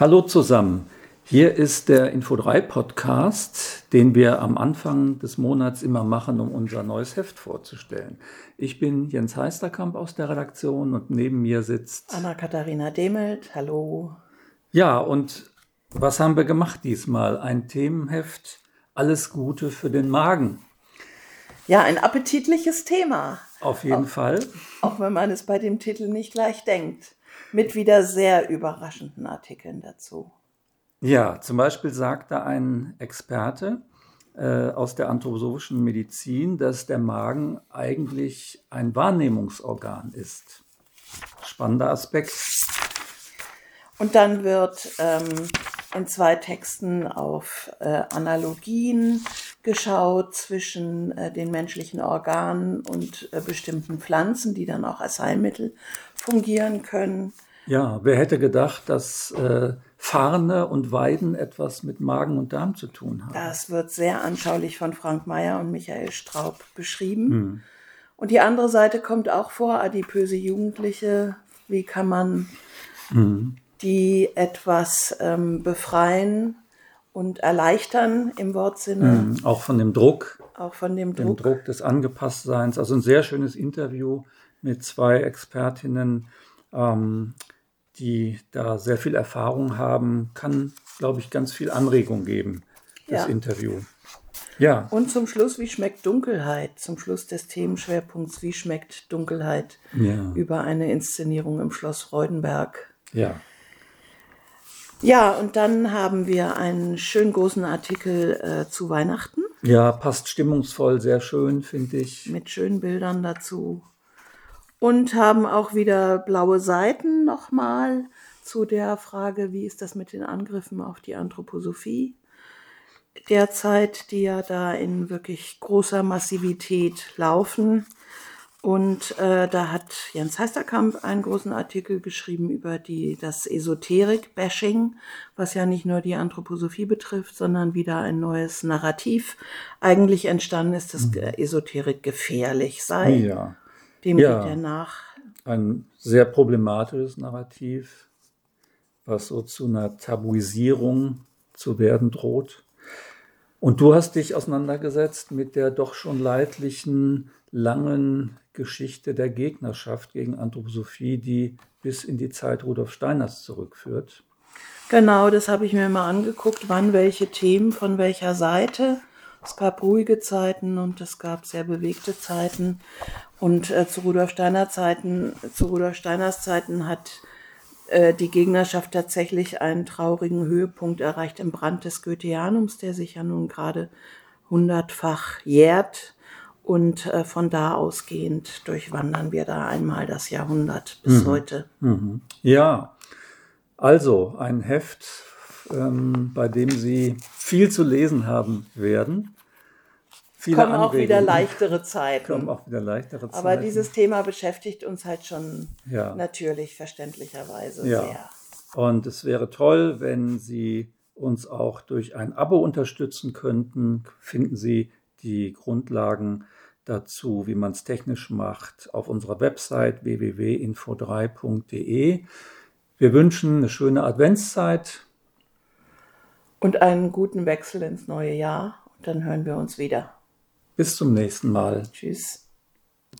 Hallo zusammen. Hier ist der Info3 Podcast, den wir am Anfang des Monats immer machen, um unser neues Heft vorzustellen. Ich bin Jens Heisterkamp aus der Redaktion und neben mir sitzt Anna-Katharina Demelt. Hallo. Ja, und was haben wir gemacht diesmal? Ein Themenheft. Alles Gute für den Magen. Ja, ein appetitliches Thema. Auf jeden auch, Fall. Auch wenn man es bei dem Titel nicht gleich denkt. Mit wieder sehr überraschenden Artikeln dazu. Ja, zum Beispiel sagte ein Experte äh, aus der anthroposophischen Medizin, dass der Magen eigentlich ein Wahrnehmungsorgan ist. Spannender Aspekt. Und dann wird ähm, in zwei Texten auf äh, Analogien geschaut zwischen äh, den menschlichen Organen und äh, bestimmten Pflanzen, die dann auch als Heilmittel fungieren können. Ja, wer hätte gedacht, dass äh, Farne und Weiden etwas mit Magen und Darm zu tun haben? Das wird sehr anschaulich von Frank Mayer und Michael Straub beschrieben. Hm. Und die andere Seite kommt auch vor, adipöse Jugendliche. Wie kann man hm die etwas ähm, befreien und erleichtern im Wortsinne. Mhm, auch von dem Druck. Auch von dem Druck. Dem Druck des Angepasstseins. Also ein sehr schönes Interview mit zwei Expertinnen, ähm, die da sehr viel Erfahrung haben. Kann, glaube ich, ganz viel Anregung geben, das ja. Interview. Ja. Und zum Schluss, wie schmeckt Dunkelheit? Zum Schluss des Themenschwerpunkts, wie schmeckt Dunkelheit? Ja. Über eine Inszenierung im Schloss Freudenberg. Ja. Ja, und dann haben wir einen schön großen Artikel äh, zu Weihnachten. Ja, passt stimmungsvoll, sehr schön, finde ich. Mit schönen Bildern dazu. Und haben auch wieder blaue Seiten nochmal zu der Frage, wie ist das mit den Angriffen auf die Anthroposophie derzeit, die ja da in wirklich großer Massivität laufen. Und äh, da hat Jens Heisterkamp einen großen Artikel geschrieben über die, das Esoterik-Bashing, was ja nicht nur die Anthroposophie betrifft, sondern wieder ein neues Narrativ eigentlich entstanden ist, dass mhm. Esoterik gefährlich sei. Ja. Dem ja. geht er nach. Ein sehr problematisches Narrativ, was so zu einer Tabuisierung zu werden droht. Und du hast dich auseinandergesetzt mit der doch schon leidlichen, langen Geschichte der Gegnerschaft gegen Anthroposophie, die bis in die Zeit Rudolf Steiners zurückführt. Genau, das habe ich mir mal angeguckt, wann welche Themen von welcher Seite. Es gab ruhige Zeiten und es gab sehr bewegte Zeiten. Und äh, zu Rudolf Steiner Zeiten, zu Rudolf Steiners Zeiten hat äh, die Gegnerschaft tatsächlich einen traurigen Höhepunkt erreicht im Brand des Goetheanums, der sich ja nun gerade hundertfach jährt. Und äh, von da ausgehend durchwandern wir da einmal das Jahrhundert bis mhm. heute. Mhm. Ja, also ein Heft, ähm, bei dem Sie viel zu lesen haben werden. Viele kommen auch wieder leichtere Zeiten. Kommen auch wieder leichtere Zeiten. Aber dieses Thema beschäftigt uns halt schon ja. natürlich verständlicherweise ja. sehr. Und es wäre toll, wenn Sie uns auch durch ein Abo unterstützen könnten. Finden Sie die Grundlagen dazu, wie man es technisch macht, auf unserer Website www.info3.de. Wir wünschen eine schöne Adventszeit. Und einen guten Wechsel ins neue Jahr. Und dann hören wir uns wieder. Bis zum nächsten Mal. Tschüss.